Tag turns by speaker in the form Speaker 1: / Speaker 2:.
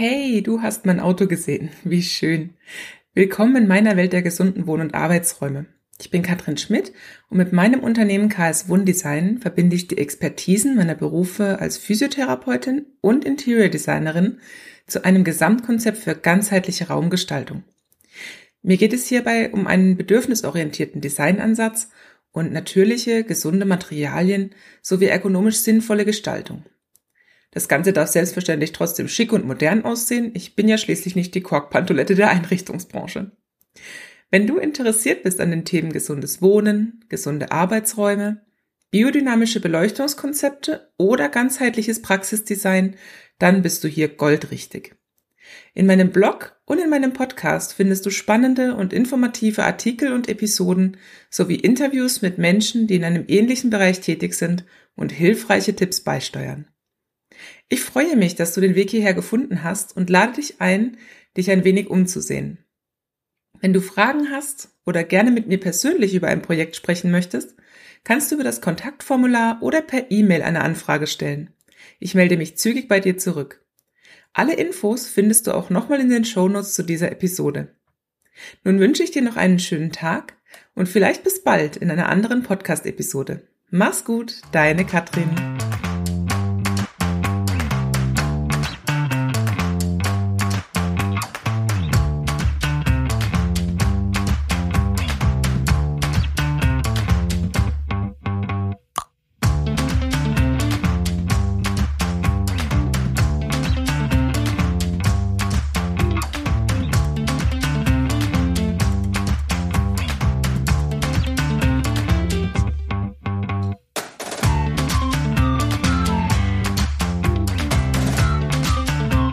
Speaker 1: Hey, du hast mein Auto gesehen. Wie schön. Willkommen in meiner Welt der gesunden Wohn- und Arbeitsräume. Ich bin Katrin Schmidt und mit meinem Unternehmen KS Wohndesign verbinde ich die Expertisen meiner Berufe als Physiotherapeutin und Interior Designerin zu einem Gesamtkonzept für ganzheitliche Raumgestaltung. Mir geht es hierbei um einen bedürfnisorientierten Designansatz und natürliche, gesunde Materialien sowie ergonomisch sinnvolle Gestaltung. Das Ganze darf selbstverständlich trotzdem schick und modern aussehen. Ich bin ja schließlich nicht die Korkpantolette der Einrichtungsbranche. Wenn du interessiert bist an den Themen gesundes Wohnen, gesunde Arbeitsräume, biodynamische Beleuchtungskonzepte oder ganzheitliches Praxisdesign, dann bist du hier goldrichtig. In meinem Blog und in meinem Podcast findest du spannende und informative Artikel und Episoden sowie Interviews mit Menschen, die in einem ähnlichen Bereich tätig sind und hilfreiche Tipps beisteuern. Ich freue mich, dass du den Weg hierher gefunden hast und lade dich ein, dich ein wenig umzusehen. Wenn du Fragen hast oder gerne mit mir persönlich über ein Projekt sprechen möchtest, kannst du über das Kontaktformular oder per E-Mail eine Anfrage stellen. Ich melde mich zügig bei dir zurück. Alle Infos findest du auch nochmal in den Shownotes zu dieser Episode. Nun wünsche ich dir noch einen schönen Tag und vielleicht bis bald in einer anderen Podcast-Episode. Mach's gut, deine Katrin.